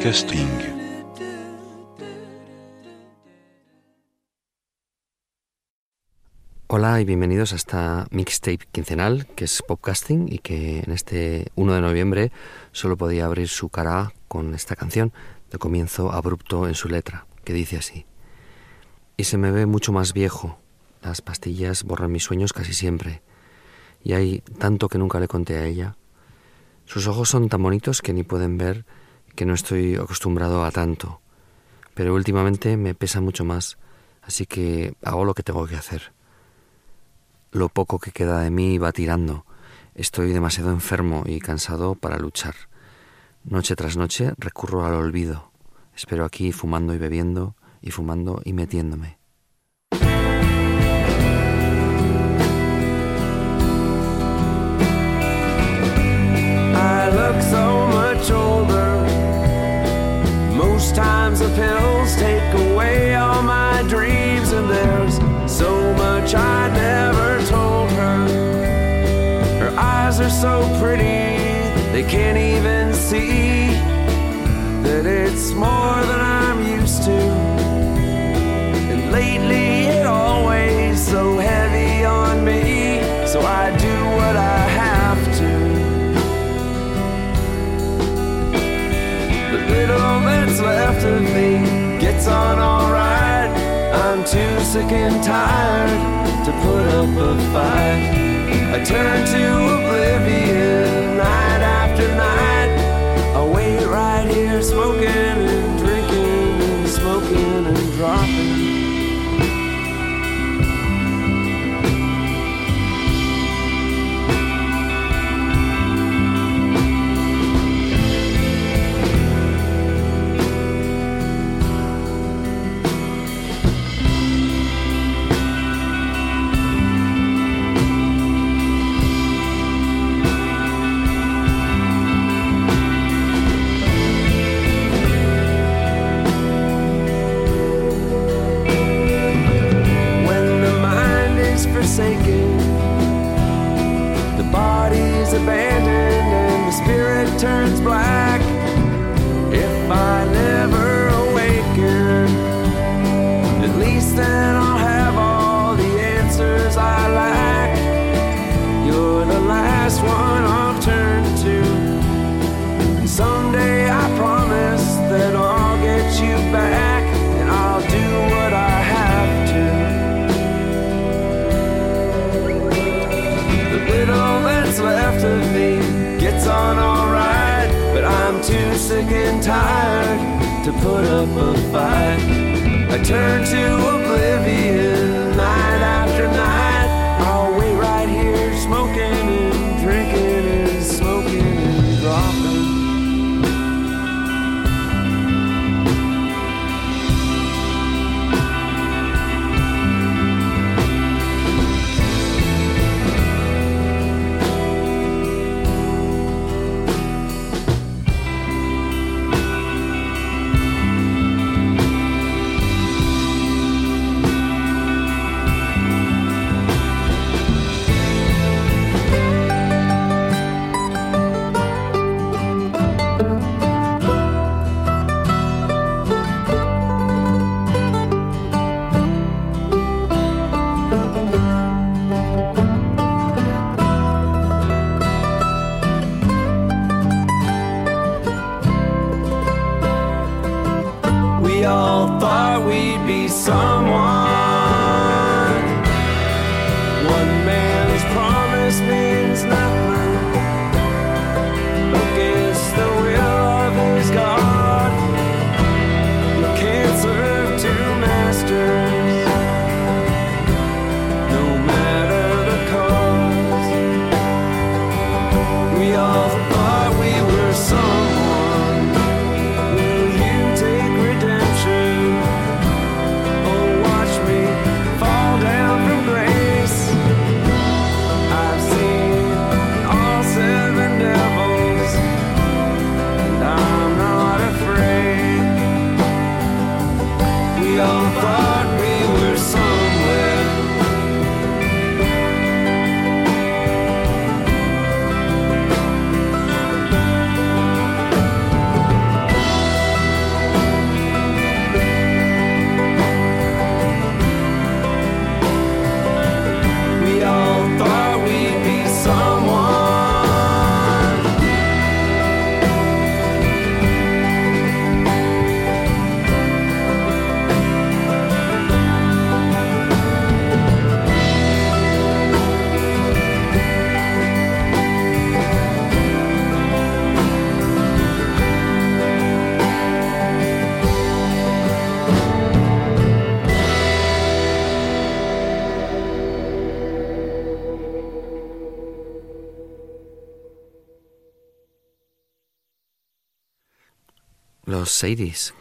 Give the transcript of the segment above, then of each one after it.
Podcasting. Hola y bienvenidos a esta mixtape quincenal que es podcasting y que en este 1 de noviembre solo podía abrir su cara con esta canción de comienzo abrupto en su letra, que dice así. Y se me ve mucho más viejo, las pastillas borran mis sueños casi siempre, y hay tanto que nunca le conté a ella. Sus ojos son tan bonitos que ni pueden ver que no estoy acostumbrado a tanto, pero últimamente me pesa mucho más, así que hago lo que tengo que hacer. Lo poco que queda de mí va tirando. Estoy demasiado enfermo y cansado para luchar. Noche tras noche recurro al olvido. Espero aquí fumando y bebiendo, y fumando y metiéndome. Most times the pills take away all my dreams, and there's so much I never told her. Her eyes are so pretty, they can't even see that it's more than I'm used to. And lately it always so heavy on me, so I do little that's left of me gets on alright. I'm too sick and tired to put up a fight. I turn to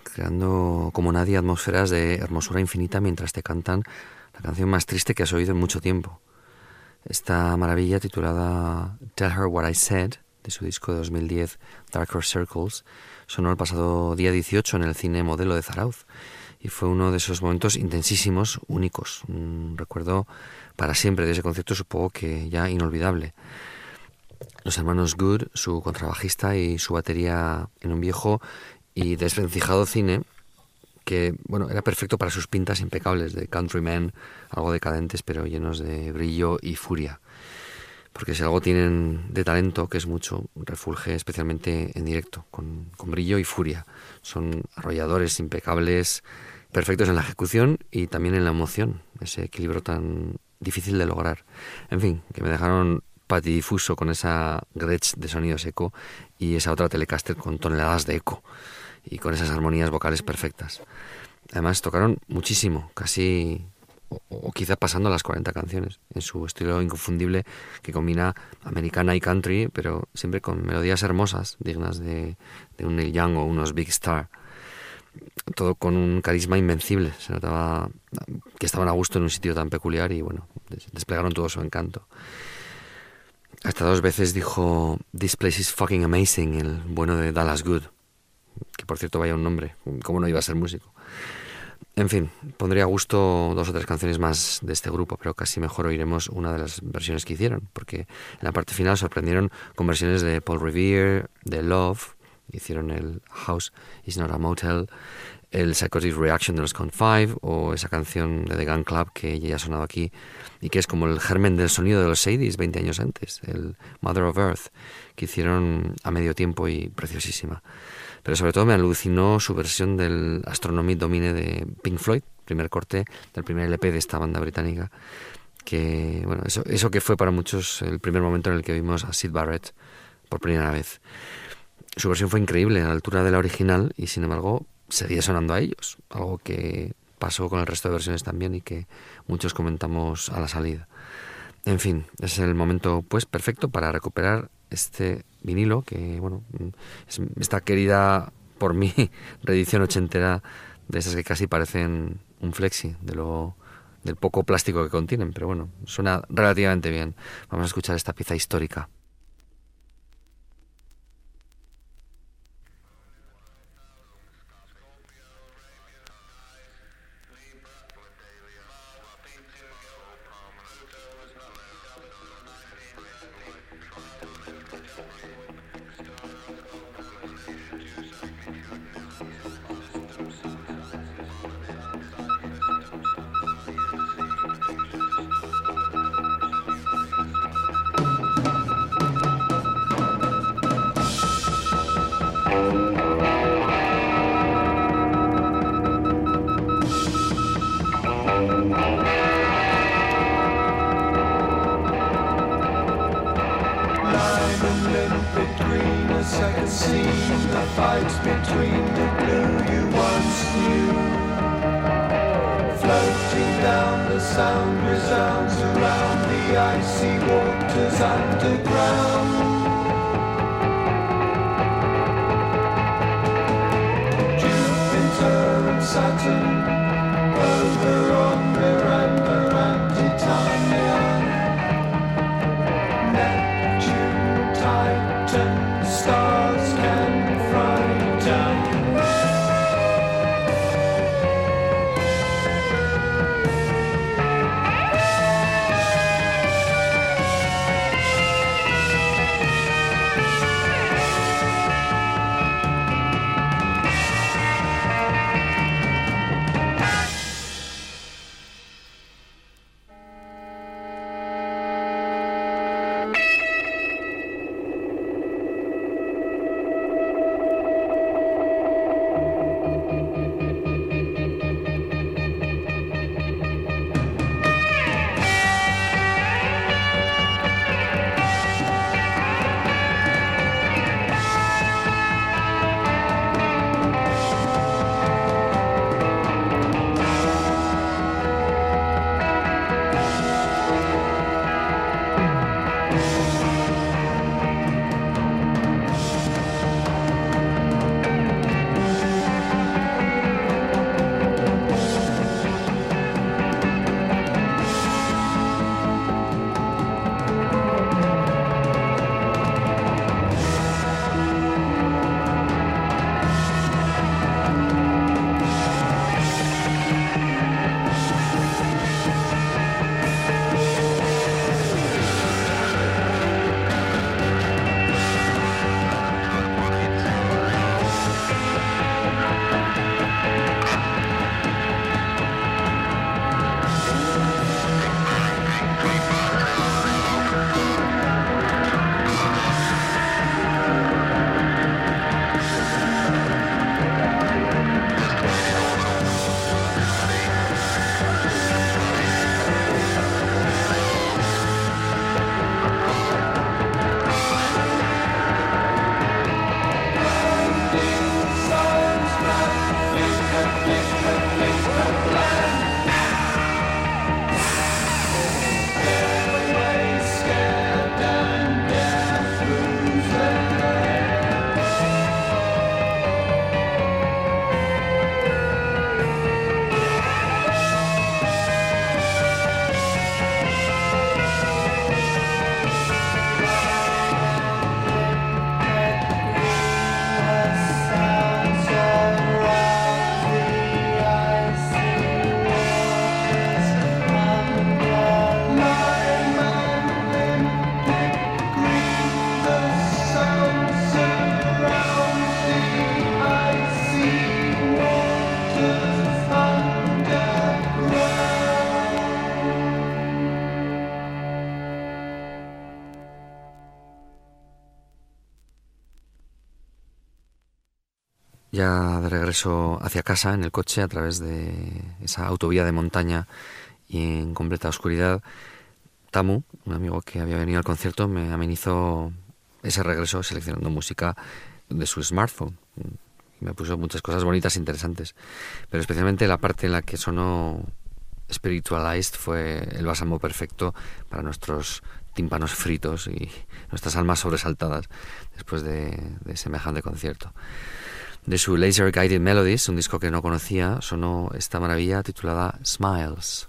Creando como nadie atmósferas de hermosura infinita mientras te cantan la canción más triste que has oído en mucho tiempo. Esta maravilla titulada Tell Her What I Said, de su disco de 2010 Darker Circles, sonó el pasado día 18 en el cine modelo de Zarauz y fue uno de esos momentos intensísimos, únicos. Un recuerdo para siempre de ese concierto, supongo que ya inolvidable. Los hermanos Good, su contrabajista y su batería en un viejo y desvencijado cine que bueno era perfecto para sus pintas impecables de countrymen, algo decadentes pero llenos de brillo y furia. Porque si algo tienen de talento, que es mucho, refulge especialmente en directo, con, con brillo y furia. Son arrolladores, impecables, perfectos en la ejecución y también en la emoción, ese equilibrio tan difícil de lograr. En fin, que me dejaron patidifuso con esa Gretsch de sonido seco y esa otra Telecaster con toneladas de eco y con esas armonías vocales perfectas. Además tocaron muchísimo, casi o, quizá pasando las 40 canciones, en su estilo inconfundible que combina americana y country, pero siempre con melodías hermosas, dignas de, de un Neil Young o unos Big Star. Todo con un carisma invencible. Se notaba que estaban a gusto en un sitio tan peculiar y bueno, desplegaron todo su encanto. Hasta dos veces dijo This place is fucking amazing, el bueno de Dallas Good por cierto vaya un nombre, ¿cómo no iba a ser músico? En fin, pondría a gusto dos o tres canciones más de este grupo, pero casi mejor oiremos una de las versiones que hicieron, porque en la parte final sorprendieron con versiones de Paul Revere, de Love, hicieron el House is not a motel, el Psychotic Reaction de los Count Five o esa canción de The Gun Club que ya ha sonado aquí y que es como el germen del sonido de los Sadies 20 años antes, el Mother of Earth, que hicieron a medio tiempo y preciosísima. Pero sobre todo me alucinó su versión del Astronomy Domine de Pink Floyd, primer corte del primer LP de esta banda británica. Que, bueno, eso, eso que fue para muchos el primer momento en el que vimos a Sid Barrett por primera vez. Su versión fue increíble, a la altura de la original, y sin embargo seguía sonando a ellos, algo que pasó con el resto de versiones también y que muchos comentamos a la salida. En fin, es el momento pues perfecto para recuperar este vinilo, que bueno, es esta querida por mí reedición ochentera de esas que casi parecen un flexi, de lo del poco plástico que contienen, pero bueno, suena relativamente bien. Vamos a escuchar esta pieza histórica. De regreso hacia casa en el coche a través de esa autovía de montaña y en completa oscuridad, Tamu, un amigo que había venido al concierto, me amenizó ese regreso seleccionando música de su smartphone. Me puso muchas cosas bonitas e interesantes, pero especialmente la parte en la que sonó Spiritualized fue el bálsamo perfecto para nuestros tímpanos fritos y nuestras almas sobresaltadas después de, de semejante concierto. De su Laser Guided Melodies, un disco que no conocía, sonó esta maravilla titulada Smiles.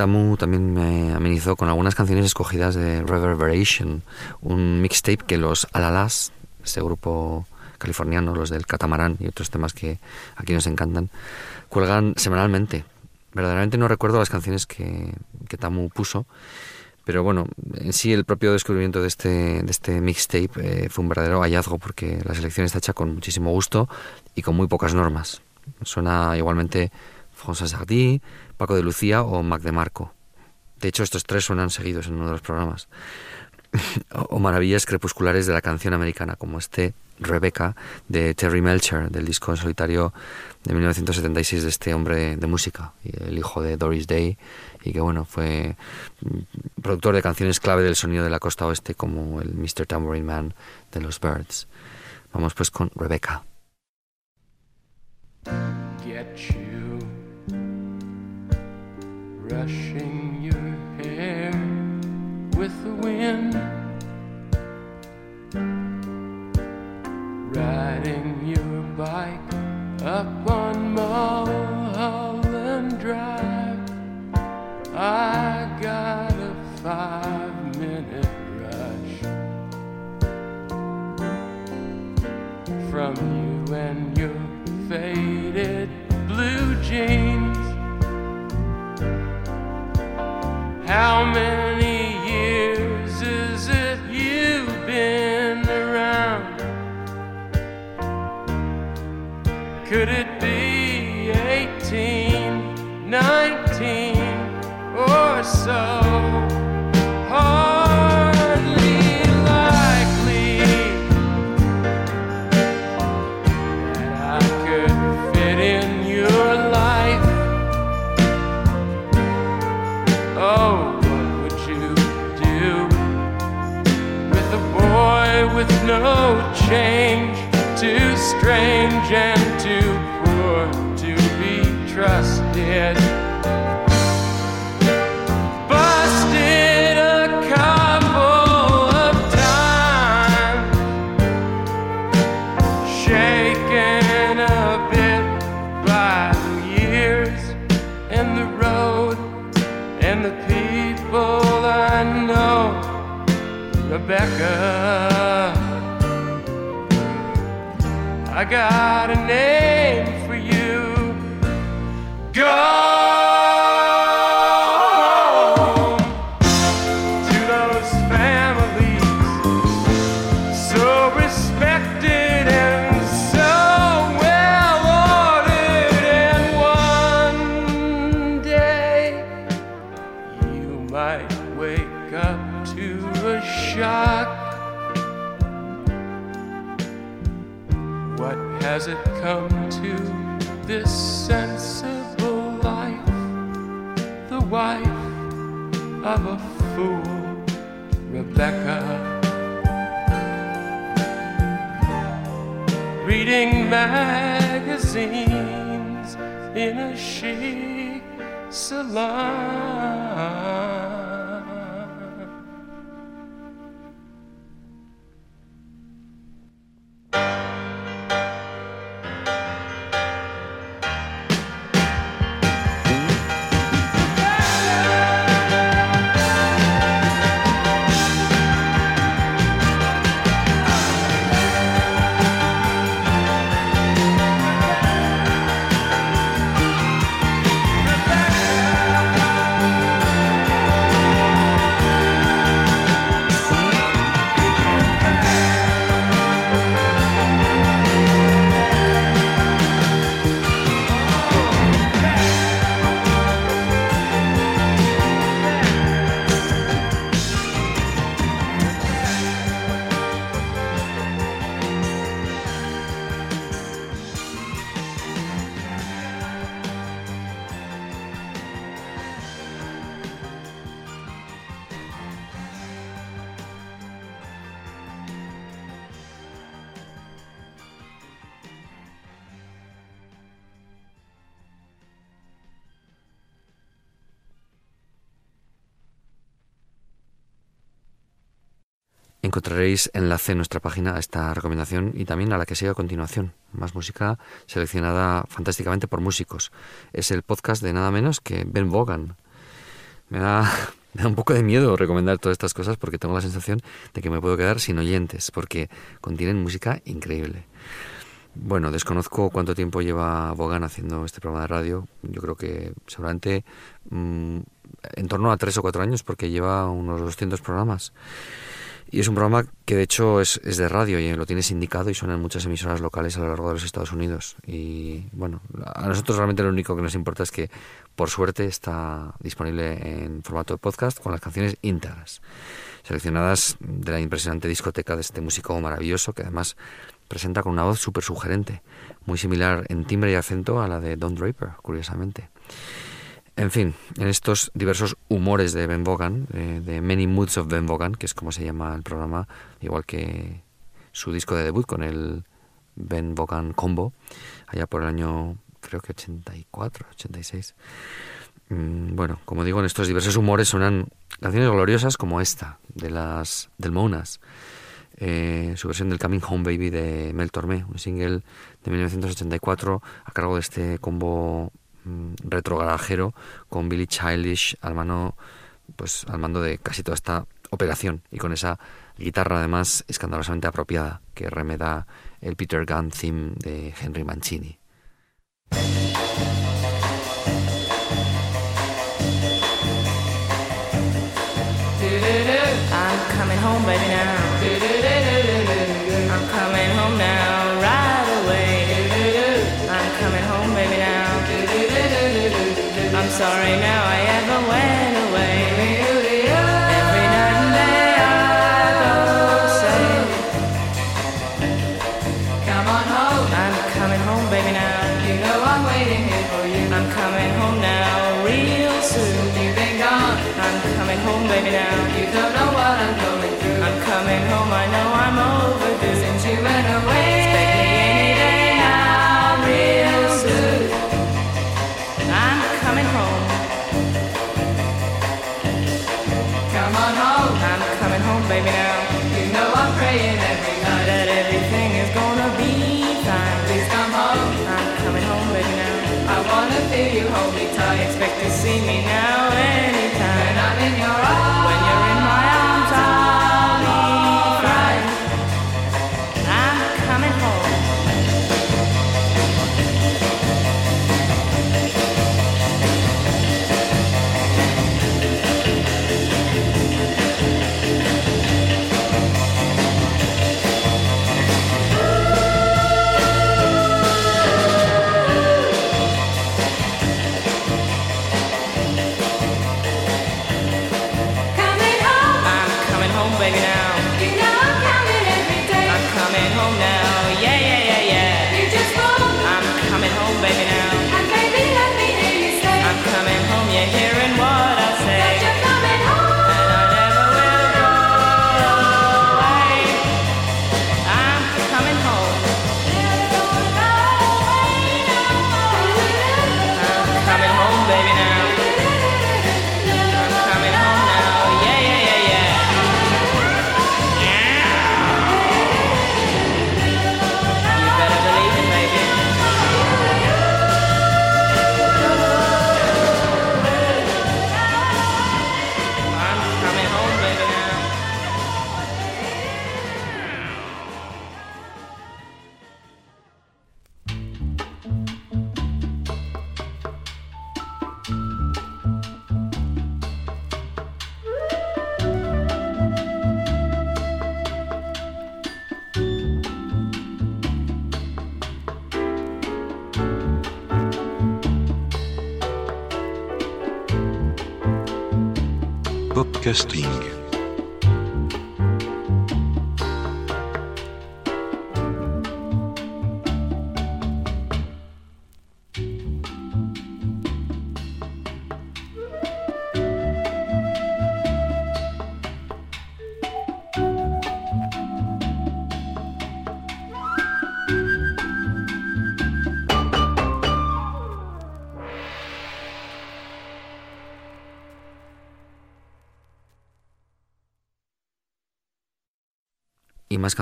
Tamu también me amenizó con algunas canciones escogidas de Reverberation, un mixtape que los Alalas, este grupo californiano, los del Catamarán y otros temas que aquí nos encantan, cuelgan semanalmente. Verdaderamente no recuerdo las canciones que, que Tamu puso, pero bueno, en sí el propio descubrimiento de este, de este mixtape eh, fue un verdadero hallazgo porque la selección está hecha con muchísimo gusto y con muy pocas normas. Suena igualmente François Hardy, Paco de Lucía o Mac de Marco. De hecho, estos tres suenan seguidos en uno de los programas. o maravillas crepusculares de la canción americana, como este Rebecca de Terry Melcher, del disco en solitario de 1976 de este hombre de música, el hijo de Doris Day, y que bueno, fue productor de canciones clave del sonido de la costa oeste, como el Mr. Tambourine Man de los Birds. Vamos pues con Rebecca. Brushing your hair with the wind, riding your bike up on reading magazines in a chic salon. Enlace en nuestra página a esta recomendación y también a la que sigue a continuación. Más música seleccionada fantásticamente por músicos. Es el podcast de nada menos que Ben Vaughan. Me da, un poco de miedo recomendar todas estas cosas porque tengo la sensación de que me puedo quedar sin oyentes porque contienen música increíble. Bueno, desconozco cuánto tiempo lleva Vaughan haciendo este programa de radio. Yo creo que seguramente mm, en torno a tres o cuatro años porque lleva unos 200 programas. Y es un programa que de hecho es, es, de radio y lo tienes indicado y suena en muchas emisoras locales a lo largo de los Estados Unidos. Y bueno, a nosotros realmente lo único que nos importa es que por suerte está disponible en formato de podcast con las canciones íntegras, seleccionadas de la impresionante discoteca de este músico maravilloso que además presenta con una voz súper sugerente, muy similar en timbre y acento a la de Don Draper, curiosamente. En fin, en estos diversos humores de Ben Vaughan, de Many Moods of Ben Vaughan, que es como se llama el programa, igual que su disco de debut con el Ben Vaughan Combo, allá por el año creo que 84, 86. Mm, bueno, como digo, en estos diversos humores suenan canciones gloriosas como esta, de las del Monas, eh, su versión del Coming Home Baby de Mel Tormé, un single de 1984 a cargo de este combo Mm, retrogarajero con Billy Childish al mano pues al mando de casi toda esta operación y con esa guitarra además escandalosamente apropiada que remeda el Peter Gunn theme de Henry Mancini. now.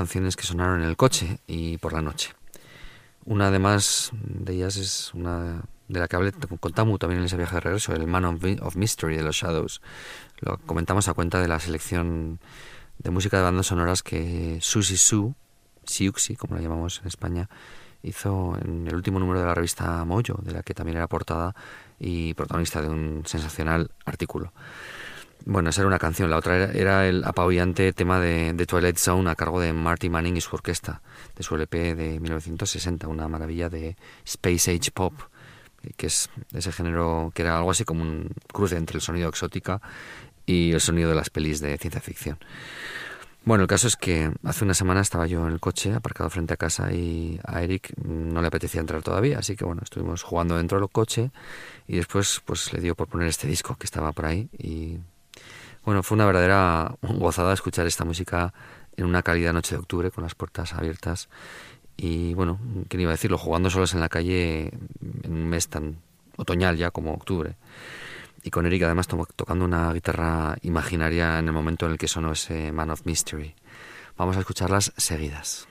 Canciones que sonaron en el coche y por la noche. Una además de ellas es una de la que hablé con Tamu también en ese viaje de regreso, el Man of, Mystery de los Shadows. Lo comentamos a cuenta de la selección de música de bandas sonoras que Susie Sue, Siuxi, como la llamamos en España, hizo en el último número de la revista Mojo, de la que también era portada y protagonista de un sensacional artículo. Bueno, esa era una canción. La otra era, el apabullante tema de, Twilight Zone a cargo de Marty Manning y su orquesta, de su LP de 1960, una maravilla de Space Age Pop, que es ese género que era algo así como un cruce entre el sonido exótica y el sonido de las pelis de ciencia ficción. Bueno, el caso es que hace una semana estaba yo en el coche, aparcado frente a casa, y a Eric no le apetecía entrar todavía, así que bueno, estuvimos jugando dentro del coche y después pues le dio por poner este disco que estaba por ahí y bueno, fue una verdadera gozada escuchar esta música en una cálida noche de octubre con las puertas abiertas y bueno, ¿quién iba a decirlo? Jugando solos en la calle en un mes tan otoñal ya como octubre. Y con Eric además tocando una guitarra imaginaria en el momento en el que sonó ese Man of Mystery. Vamos a escucharlas seguidas.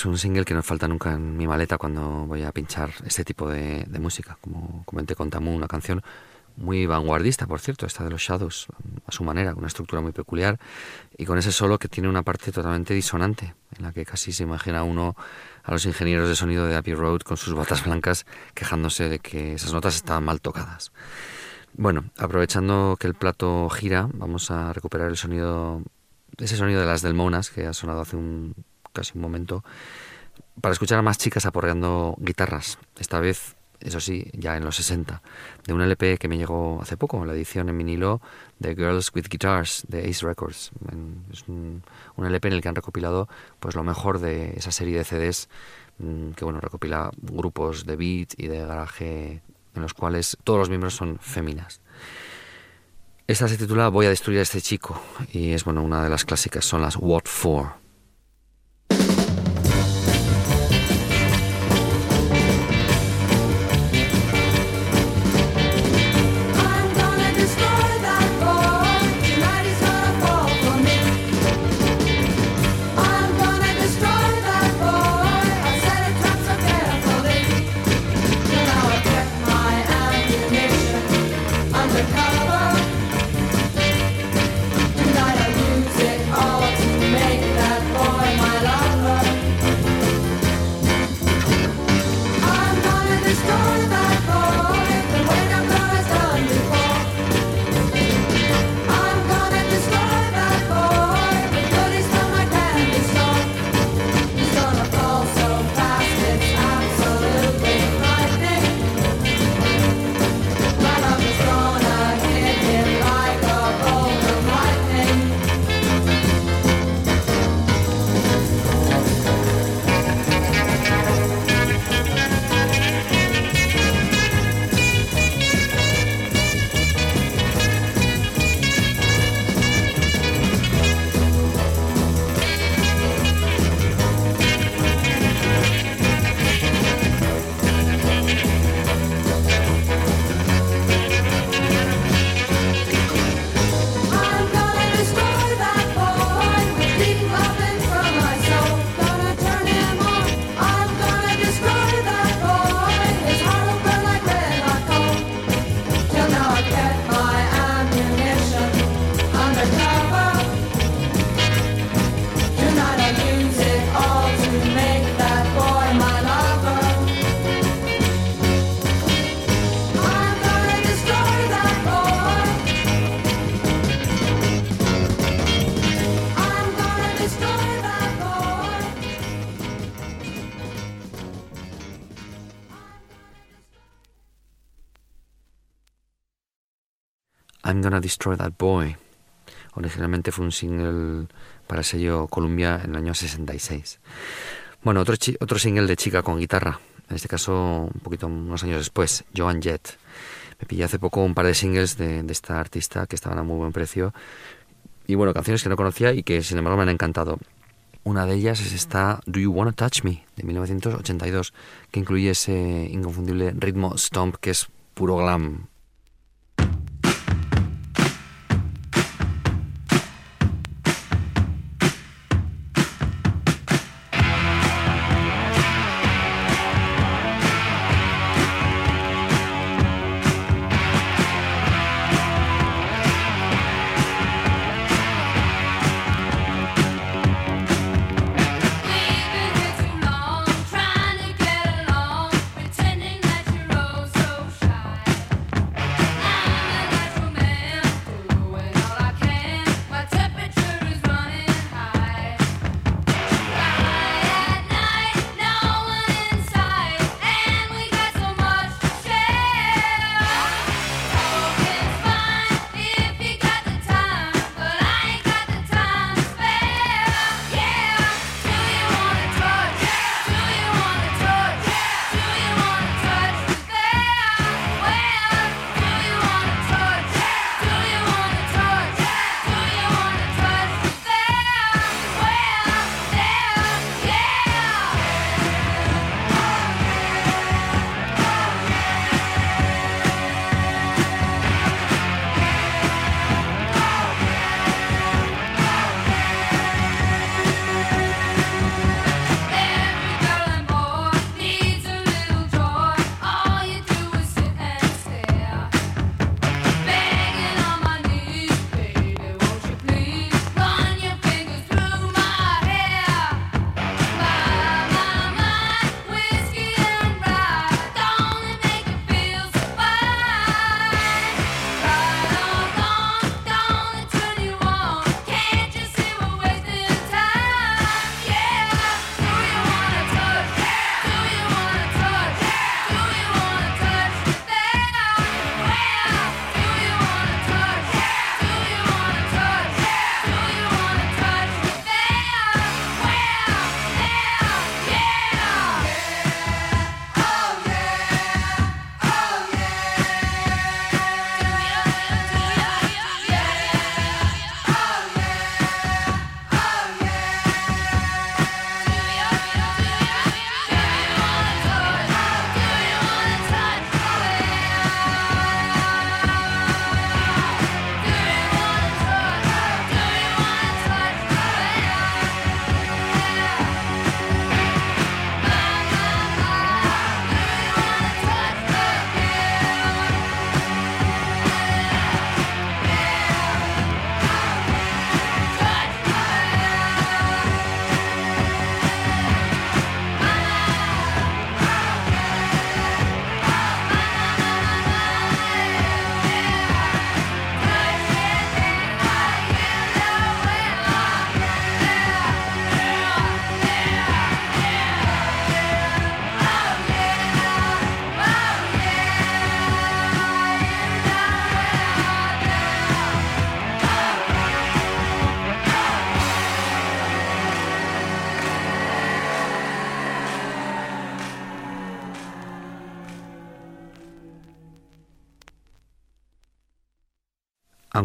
Es un single que no falta nunca en mi maleta cuando voy a pinchar este tipo de, de música. Como comenté con Tamu, una canción muy vanguardista, por cierto, esta de los Shadows, a su manera, con una estructura muy peculiar y con ese solo que tiene una parte totalmente disonante, en la que casi se imagina uno a los ingenieros de sonido de Abbey Road con sus botas blancas quejándose de que esas notas estaban mal tocadas. Bueno, aprovechando que el plato gira, vamos a recuperar el sonido, ese sonido de las Delmonas que ha sonado hace un casi un momento, para escuchar a más chicas aporreando guitarras, esta vez eso sí, ya en los 60, de un LP que me llegó hace poco, la edición en vinilo de Girls with Guitars de Ace Records. Es un, LP en el que han recopilado pues lo mejor de esa serie de CDs mm, que bueno recopila grupos de beat y de garaje en los cuales todos los miembros son féminas. Esta se titula Voy a destruir a este chico y es bueno una de las clásicas, son las What For. Gonna Destroy That Boy. Originalmente fue un single para el sello Columbia en el año 66. Bueno, otro, otro single de chica con guitarra, en este caso un poquito unos años después, Joan Jett. Me pillé hace poco un par de singles de, de esta artista que estaban a muy buen precio. Y bueno, canciones que no conocía y que sin embargo me han encantado. Una de ellas es esta Do You Wanna Touch Me de 1982, que incluye ese inconfundible ritmo stomp que es puro glam,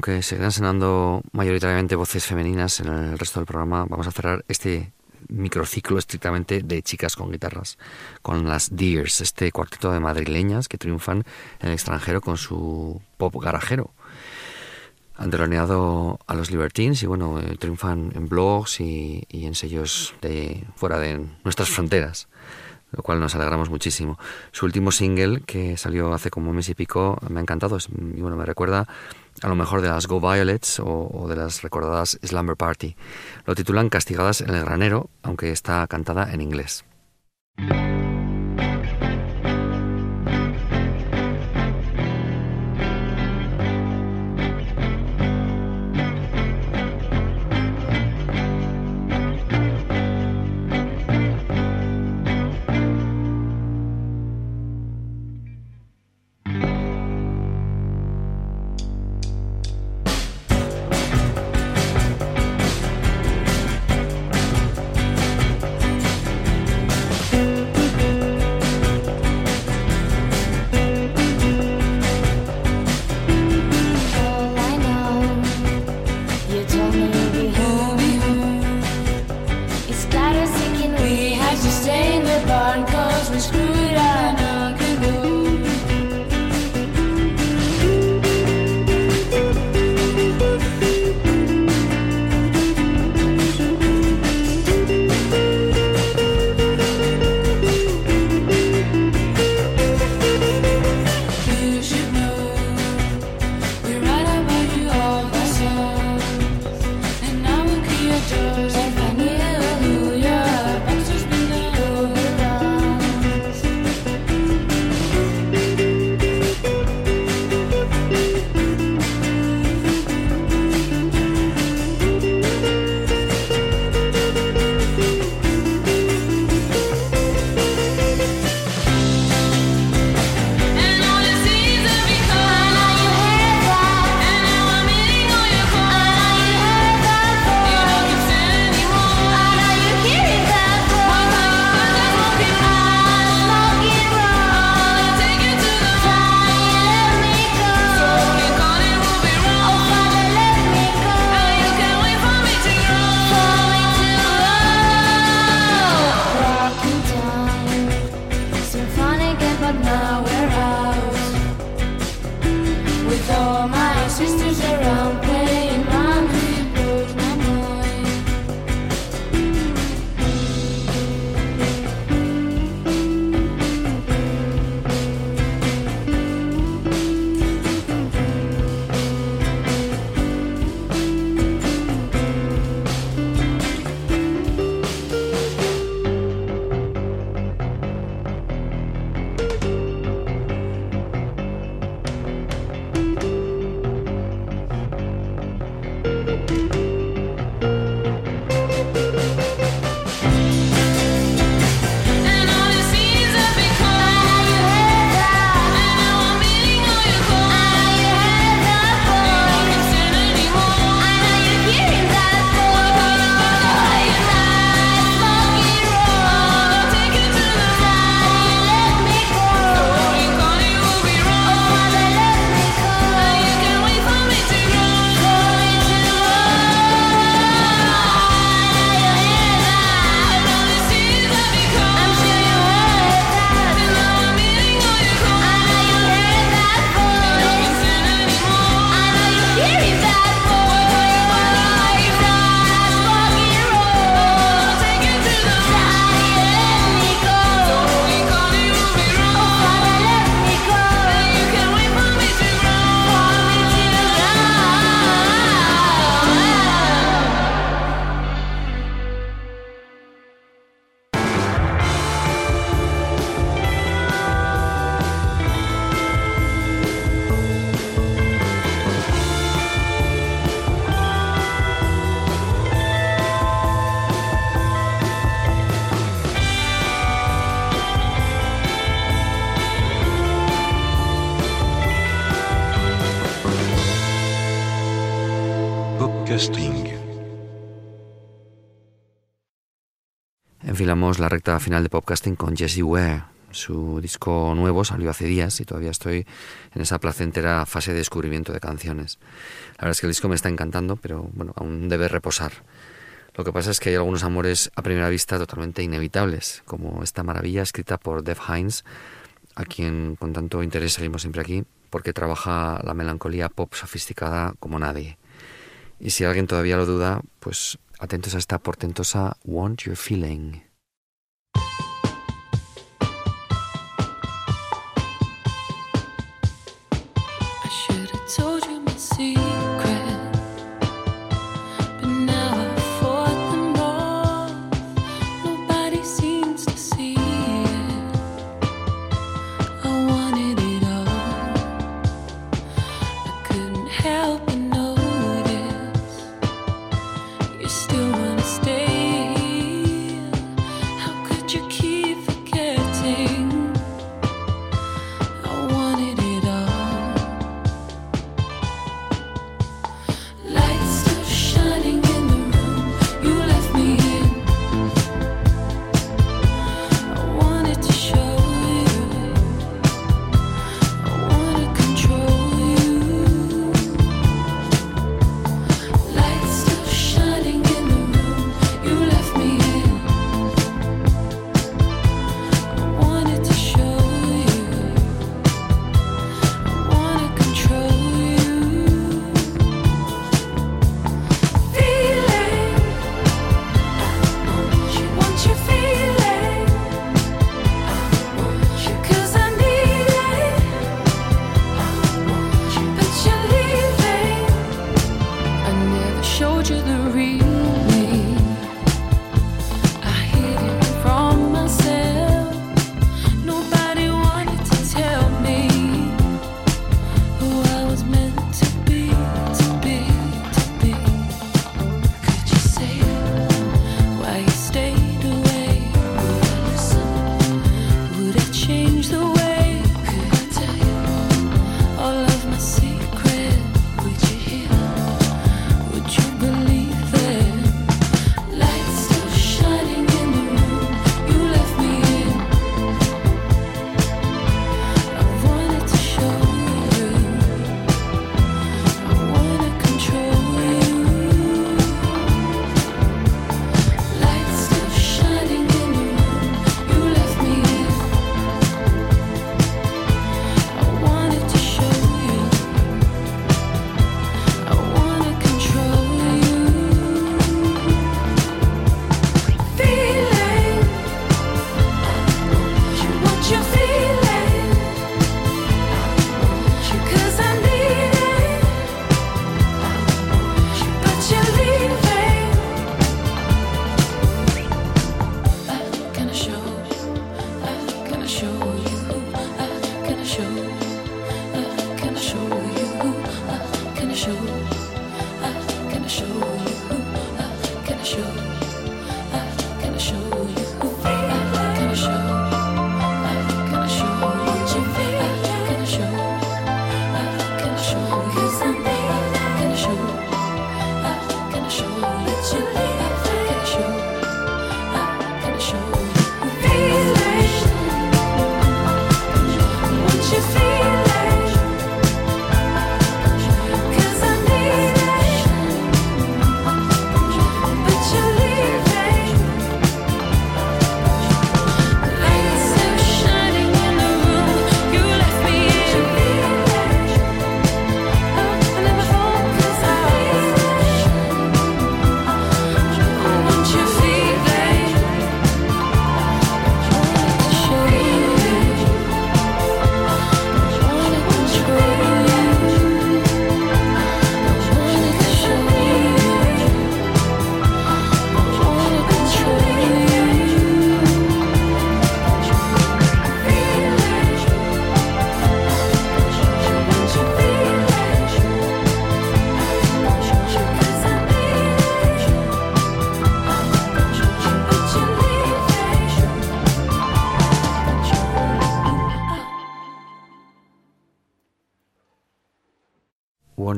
Aunque seguirán sonando mayoritariamente voces femeninas en el resto del programa, vamos a cerrar este microciclo estrictamente de chicas con guitarras, con las Deers, este cuarteto de madrileñas que triunfan en el extranjero con su pop garajero. Han a los Libertines y bueno, eh, triunfan en blogs y, y en sellos de fuera de nuestras fronteras lo cual nos alegramos muchísimo. Su último single, que salió hace como un mes y pico, me ha encantado. y bueno, me recuerda a lo mejor de las Go Violets o, o, de las recordadas Slumber Party. Lo titulan Castigadas en el granero, aunque está cantada en inglés. Enfilamos la recta final de podcasting con Jessie Ware. Su disco nuevo salió hace días y todavía estoy en esa placentera fase de descubrimiento de canciones. La verdad es que el disco me está encantando, pero bueno, aún debe reposar. Lo que pasa es que hay algunos amores a primera vista totalmente inevitables, como esta maravilla escrita por Dev Hines, a quien con tanto interés seguimos siempre aquí, porque trabaja la melancolía pop sofisticada como nadie. Y si alguien todavía lo duda, pues atentos a esta portentosa Want Your Feeling.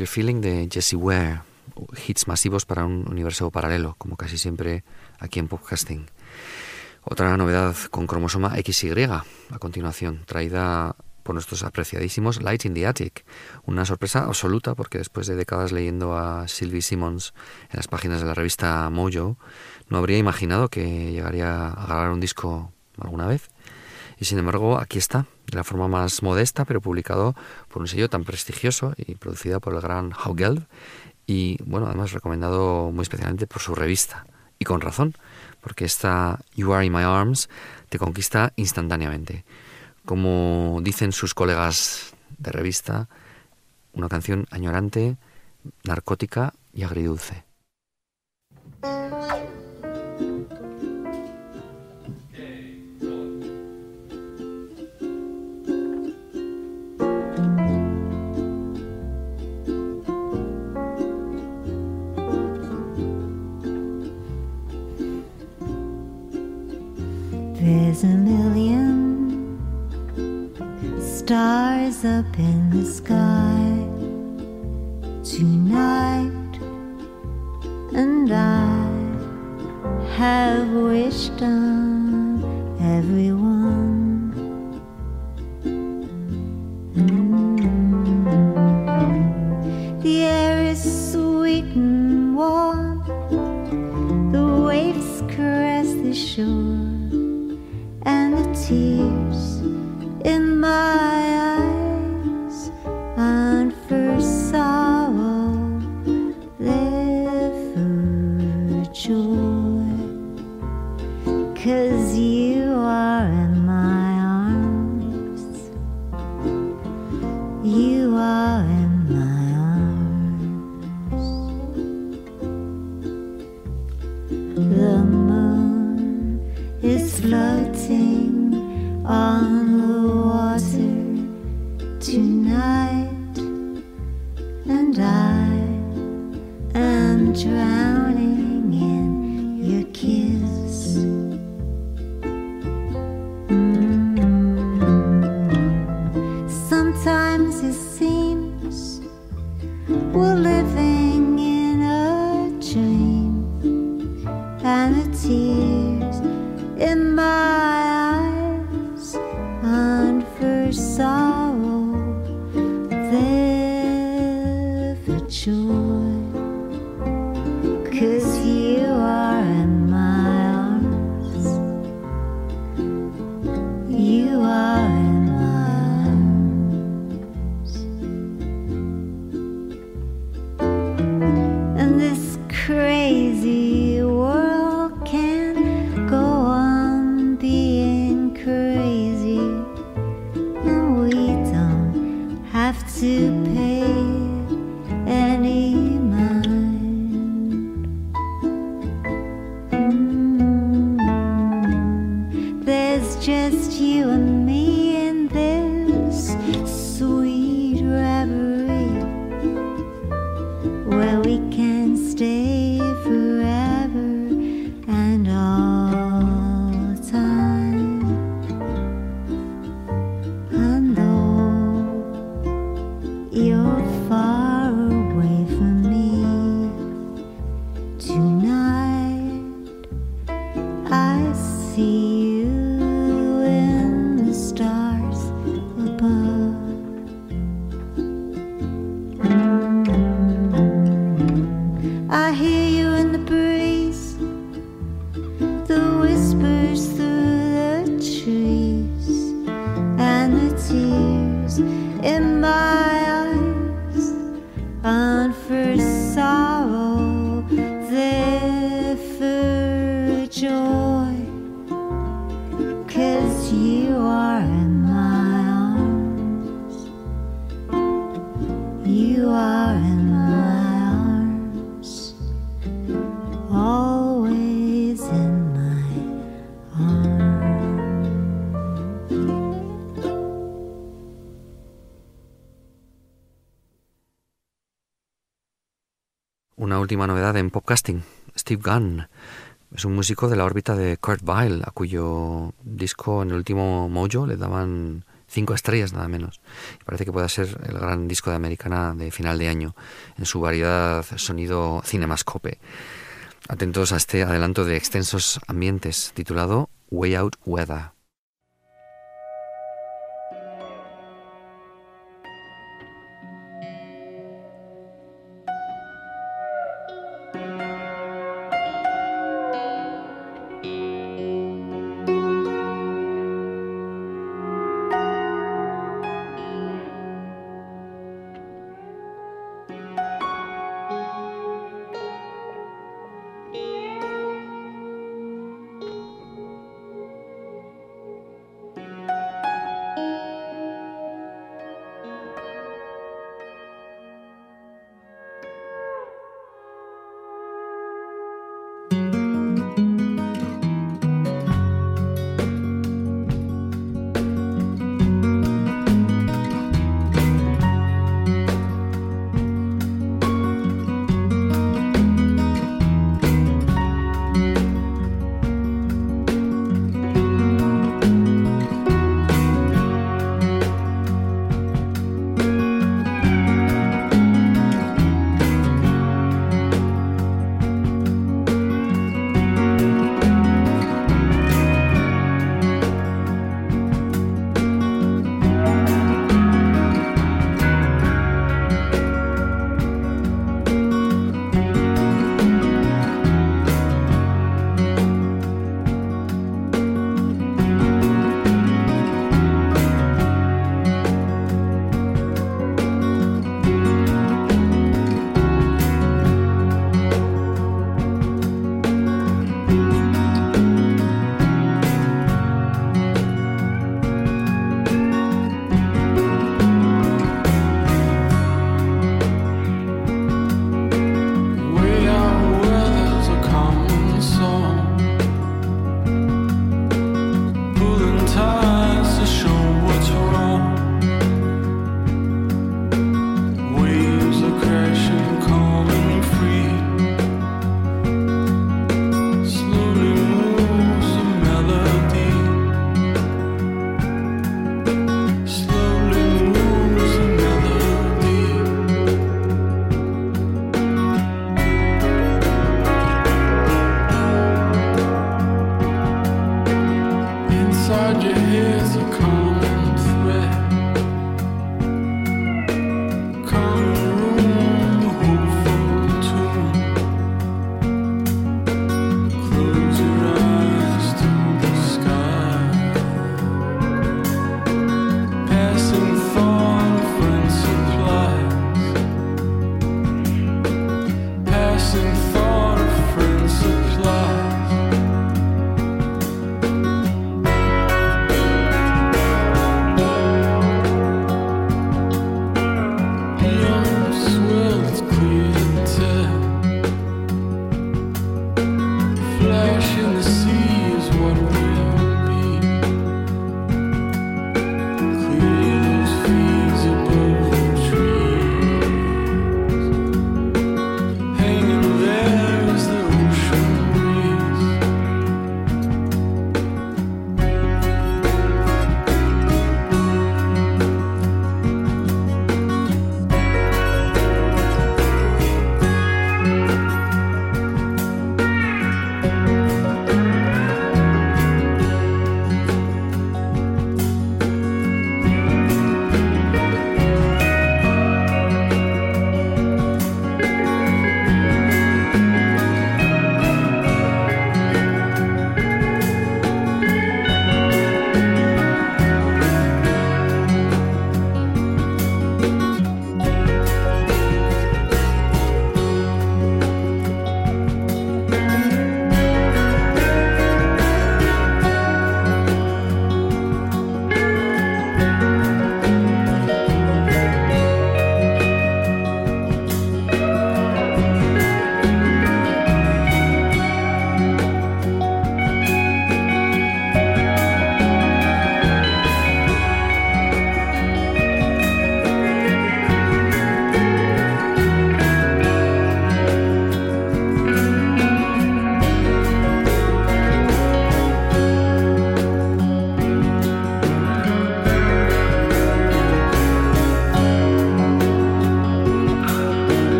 Your Feeling de Jesse Ware, hits masivos para un universo paralelo, como casi siempre aquí en podcasting. Otra novedad con cromosoma XY a continuación, traída por nuestros apreciadísimos Light in the Attic. Una sorpresa absoluta porque después de décadas leyendo a Sylvie Simmons en las páginas de la revista Mojo, no habría imaginado que llegaría a grabar un disco alguna vez. Y sin embargo, aquí está, de la forma más modesta, pero publicado por un sello tan prestigioso y producida por el gran Haugelb. Y bueno, además recomendado muy especialmente por su revista. Y con razón, porque esta You Are in My Arms te conquista instantáneamente. Como dicen sus colegas de revista, una canción añorante, narcótica y agridulce. There's a million stars up in the sky tonight, and I have wished on everyone. Mm. The air is sweet and warm, the waves caress the shore tears in my última novedad en podcasting. Steve Gunn es un músico de la órbita de Kurt Weill, a cuyo disco en el último Mojo le daban cinco estrellas nada menos. Y parece que pueda ser el gran disco de americana de final de año en su variedad sonido cinemascope. Atentos a este adelanto de extensos ambientes titulado Way Out Weather.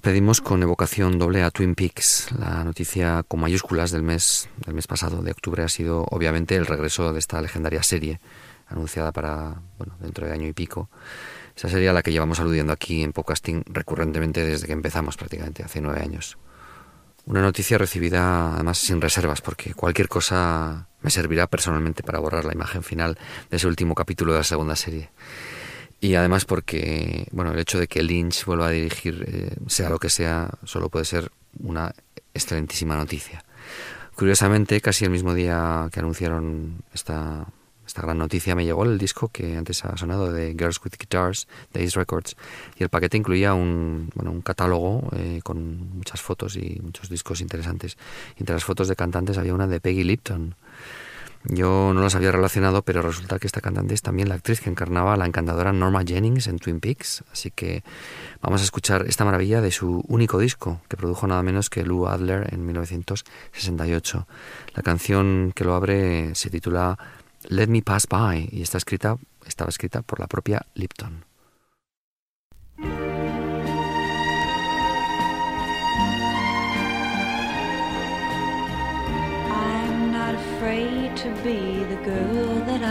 Despedimos con evocación doble a Twin Peaks. La noticia con mayúsculas del mes, del mes pasado, de octubre, ha sido obviamente el regreso de esta legendaria serie, anunciada para bueno, dentro de año y pico. Esa serie a la que llevamos aludiendo aquí en podcasting recurrentemente desde que empezamos prácticamente, hace nueve años. Una noticia recibida además sin reservas, porque cualquier cosa me servirá personalmente para borrar la imagen final de ese último capítulo de la segunda serie. Y además porque, bueno, el hecho de que Lynch vuelva a dirigir, eh, sea lo que sea, solo puede ser una excelentísima noticia. Curiosamente, casi el mismo día que anunciaron esta, esta gran noticia, me llegó el disco que antes ha sonado de Girls with Guitars, de Ace Records, y el paquete incluía un, bueno, un catálogo eh, con muchas fotos y muchos discos interesantes. Entre las fotos de cantantes había una de Peggy Lipton, yo no las había relacionado, pero resulta que esta cantante es también la actriz que encarnaba a la encantadora Norma Jennings en Twin Peaks. Así que vamos a escuchar esta maravilla de su único disco, que produjo nada menos que Lou Adler en 1968. La canción que lo abre se titula Let Me Pass By y está escrita, estaba escrita por la propia Lipton.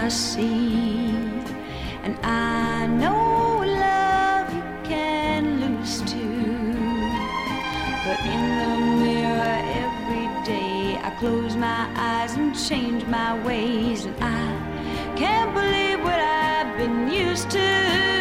See. And I know love you can lose too. But in the mirror every day, I close my eyes and change my ways. And I can't believe what I've been used to.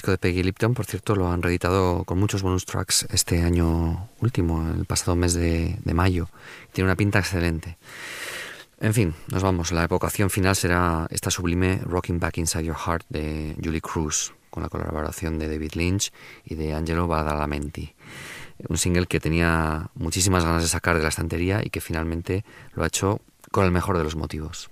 disco de Peggy Lipton, por cierto, lo han reeditado con muchos bonus tracks este año último, el pasado mes de, de mayo. Tiene una pinta excelente. En fin, nos vamos. La evocación final será esta sublime Rocking Back Inside Your Heart de Julie Cruz, con la colaboración de David Lynch y de Angelo Badalamenti. Un single que tenía muchísimas ganas de sacar de la estantería y que finalmente lo ha hecho con el mejor de los motivos.